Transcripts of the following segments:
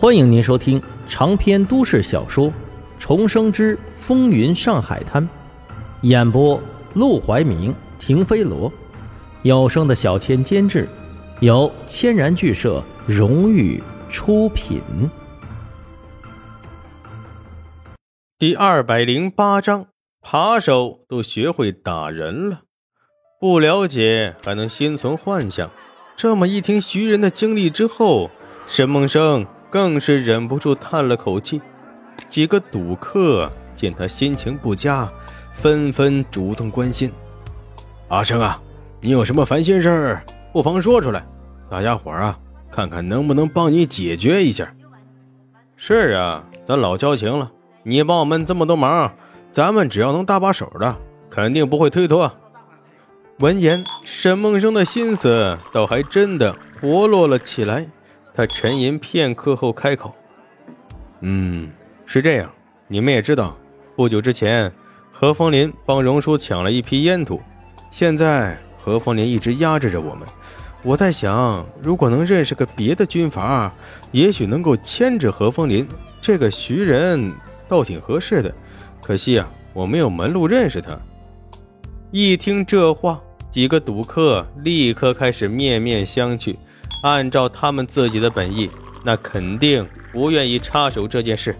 欢迎您收听长篇都市小说《重生之风云上海滩》，演播：陆怀明、停飞罗，有声的小千监制，由千然剧社荣誉出品。第二百零八章，扒手都学会打人了，不了解还能心存幻想。这么一听徐仁的经历之后，沈梦生。更是忍不住叹了口气。几个赌客见他心情不佳，纷纷主动关心：“阿生啊，你有什么烦心事儿，不妨说出来，大家伙啊，看看能不能帮你解决一下。”“是啊，咱老交情了，你帮我们这么多忙，咱们只要能搭把手的，肯定不会推脱。”闻言，沈梦生的心思倒还真的活络了起来。他沉吟片刻后开口：“嗯，是这样。你们也知道，不久之前，何风林帮荣叔抢了一批烟土。现在何风林一直压制着我们。我在想，如果能认识个别的军阀，也许能够牵制何风林。这个徐人倒挺合适的，可惜啊，我没有门路认识他。”一听这话，几个赌客立刻开始面面相觑。按照他们自己的本意，那肯定不愿意插手这件事。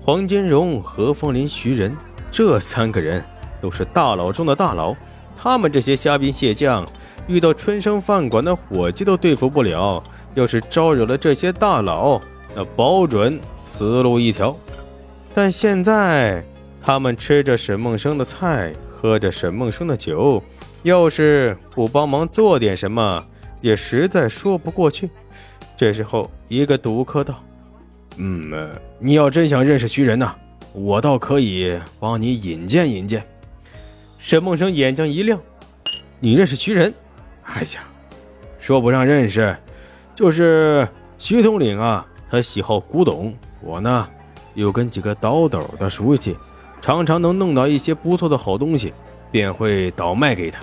黄金荣、何风林、徐仁这三个人都是大佬中的大佬，他们这些虾兵蟹将，遇到春生饭馆的伙计都对付不了，要是招惹了这些大佬，那保准死路一条。但现在他们吃着沈梦生的菜，喝着沈梦生的酒，要是不帮忙做点什么，也实在说不过去。这时候，一个赌客道：“嗯，你要真想认识徐仁呐，我倒可以帮你引荐引荐。”沈梦生眼睛一亮：“你认识徐仁？哎呀，说不上认识，就是徐统领啊，他喜好古董，我呢又跟几个倒斗的熟悉，常常能弄到一些不错的好东西，便会倒卖给他。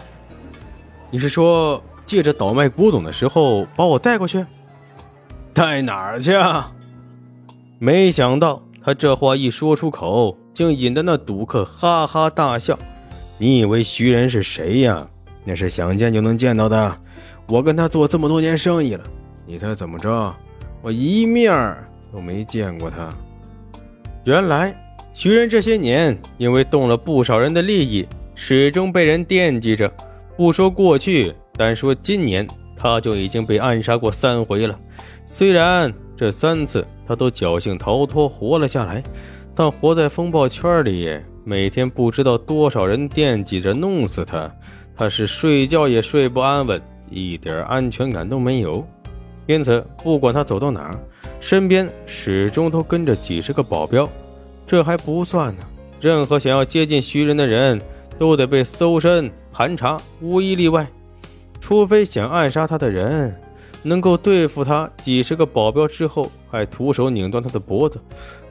你是说？”借着倒卖古董的时候把我带过去，带哪儿去？啊？没想到他这话一说出口，竟引得那赌客哈哈大笑。你以为徐仁是谁呀？那是想见就能见到的。我跟他做这么多年生意了，你猜怎么着？我一面都没见过他。原来徐仁这些年因为动了不少人的利益，始终被人惦记着。不说过去。但说今年，他就已经被暗杀过三回了。虽然这三次他都侥幸逃脱活了下来，但活在风暴圈里，每天不知道多少人惦记着弄死他，他是睡觉也睡不安稳，一点安全感都没有。因此，不管他走到哪儿，身边始终都跟着几十个保镖。这还不算呢，任何想要接近徐仁的人都得被搜身盘查，无一例外。除非想暗杀他的人能够对付他几十个保镖之后还徒手拧断他的脖子，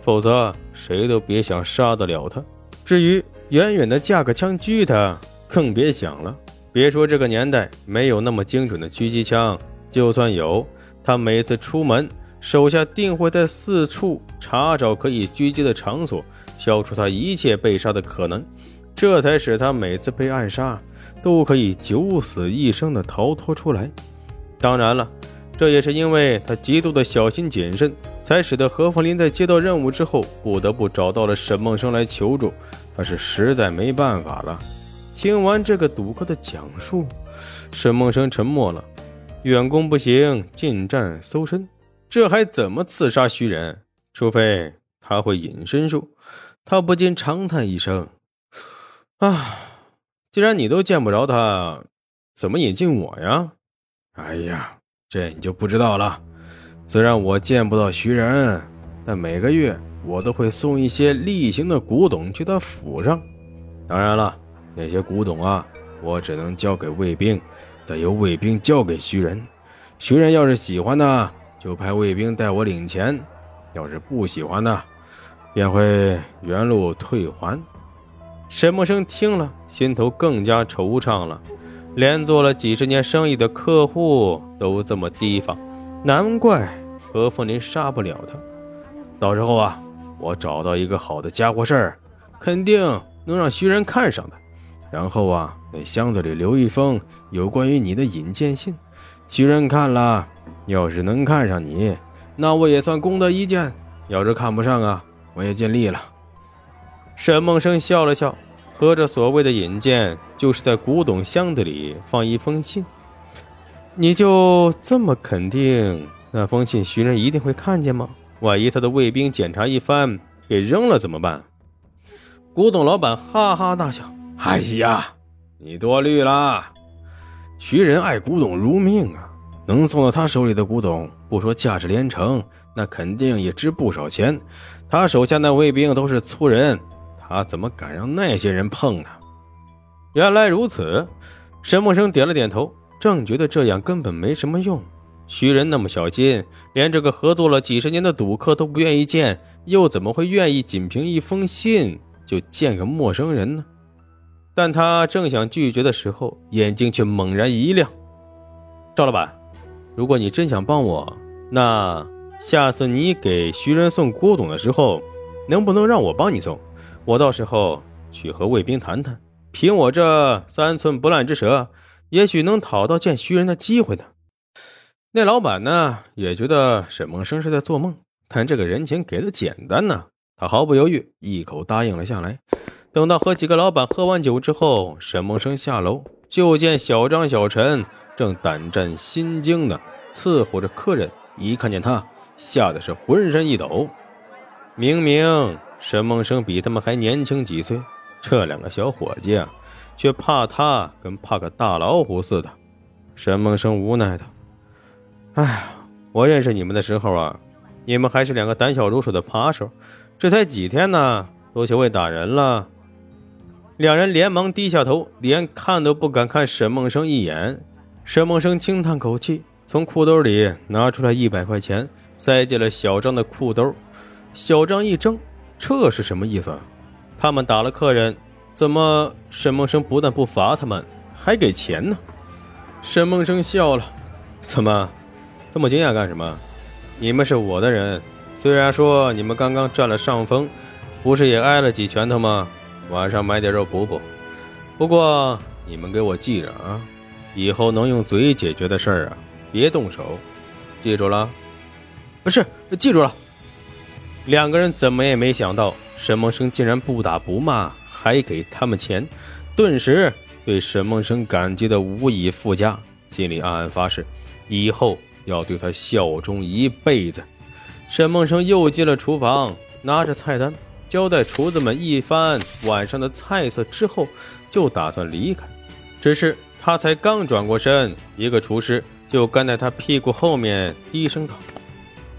否则谁都别想杀得了他。至于远远的架个枪狙他，更别想了。别说这个年代没有那么精准的狙击枪，就算有，他每次出门手下定会在四处查找可以狙击的场所，消除他一切被杀的可能，这才使他每次被暗杀。都可以九死一生的逃脱出来。当然了，这也是因为他极度的小心谨慎，才使得何凤林在接到任务之后，不得不找到了沈梦生来求助。他是实在没办法了。听完这个赌客的讲述，沈梦生沉默了。远攻不行，近战搜身，这还怎么刺杀徐人？除非他会隐身术。他不禁长叹一声：“啊。”既然你都见不着他，怎么引进我呀？哎呀，这你就不知道了。虽然我见不到徐仁，但每个月我都会送一些例行的古董去他府上。当然了，那些古董啊，我只能交给卫兵，再由卫兵交给徐仁。徐仁要是喜欢呢，就派卫兵带我领钱；要是不喜欢呢，便会原路退还。沈默生听了，心头更加惆怅了。连做了几十年生意的客户都这么提防，难怪何凤林杀不了他。到时候啊，我找到一个好的家伙事儿，肯定能让徐仁看上的。然后啊，那箱子里留一封有关于你的引荐信，徐仁看了，要是能看上你，那我也算功德一件；要是看不上啊，我也尽力了。沈梦生笑了笑，合着所谓的引荐，就是在古董箱子里放一封信。你就这么肯定那封信徐仁一定会看见吗？万一他的卫兵检查一番给扔了怎么办？古董老板哈哈大笑：“哎呀，你多虑了。徐仁爱古董如命啊，能送到他手里的古董，不说价值连城，那肯定也值不少钱。他手下那卫兵都是粗人。”他怎么敢让那些人碰呢？原来如此，沈梦生点了点头，正觉得这样根本没什么用。徐仁那么小心，连这个合作了几十年的赌客都不愿意见，又怎么会愿意仅凭一封信就见个陌生人呢？但他正想拒绝的时候，眼睛却猛然一亮：“赵老板，如果你真想帮我，那下次你给徐仁送古董的时候，能不能让我帮你送？”我到时候去和卫兵谈谈，凭我这三寸不烂之舌，也许能讨到见徐人的机会呢。那老板呢，也觉得沈梦生是在做梦，但这个人情给的简单呢，他毫不犹豫，一口答应了下来。等到和几个老板喝完酒之后，沈梦生下楼，就见小张、小陈正胆战心惊的伺候着客人，一看见他，吓得是浑身一抖。明明。沈梦生比他们还年轻几岁，这两个小伙计啊，却怕他跟怕个大老虎似的。沈梦生无奈道：“哎，我认识你们的时候啊，你们还是两个胆小如鼠的扒手，这才几天呢，都学会打人了。”两人连忙低下头，连看都不敢看沈梦生一眼。沈梦生轻叹口气，从裤兜里拿出来一百块钱，塞进了小张的裤兜。小张一怔。这是什么意思？他们打了客人，怎么沈梦生不但不罚他们，还给钱呢？沈梦生笑了，怎么这么惊讶干什么？你们是我的人，虽然说你们刚刚占了上风，不是也挨了几拳头吗？晚上买点肉补补。不过你们给我记着啊，以后能用嘴解决的事儿啊，别动手，记住了？不是，记住了。两个人怎么也没想到，沈梦生竟然不打不骂，还给他们钱，顿时对沈梦生感激的无以复加，心里暗暗发誓，以后要对他效忠一辈子。沈梦生又进了厨房，拿着菜单，交代厨子们一番晚上的菜色之后，就打算离开。只是他才刚转过身，一个厨师就跟在他屁股后面低声道：“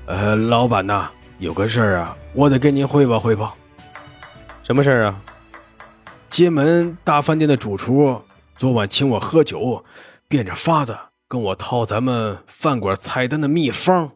呃，老板呐。”有个事儿啊，我得跟您汇报汇报。什么事儿啊？金门大饭店的主厨昨晚请我喝酒，变着法子跟我套咱们饭馆菜单的秘方。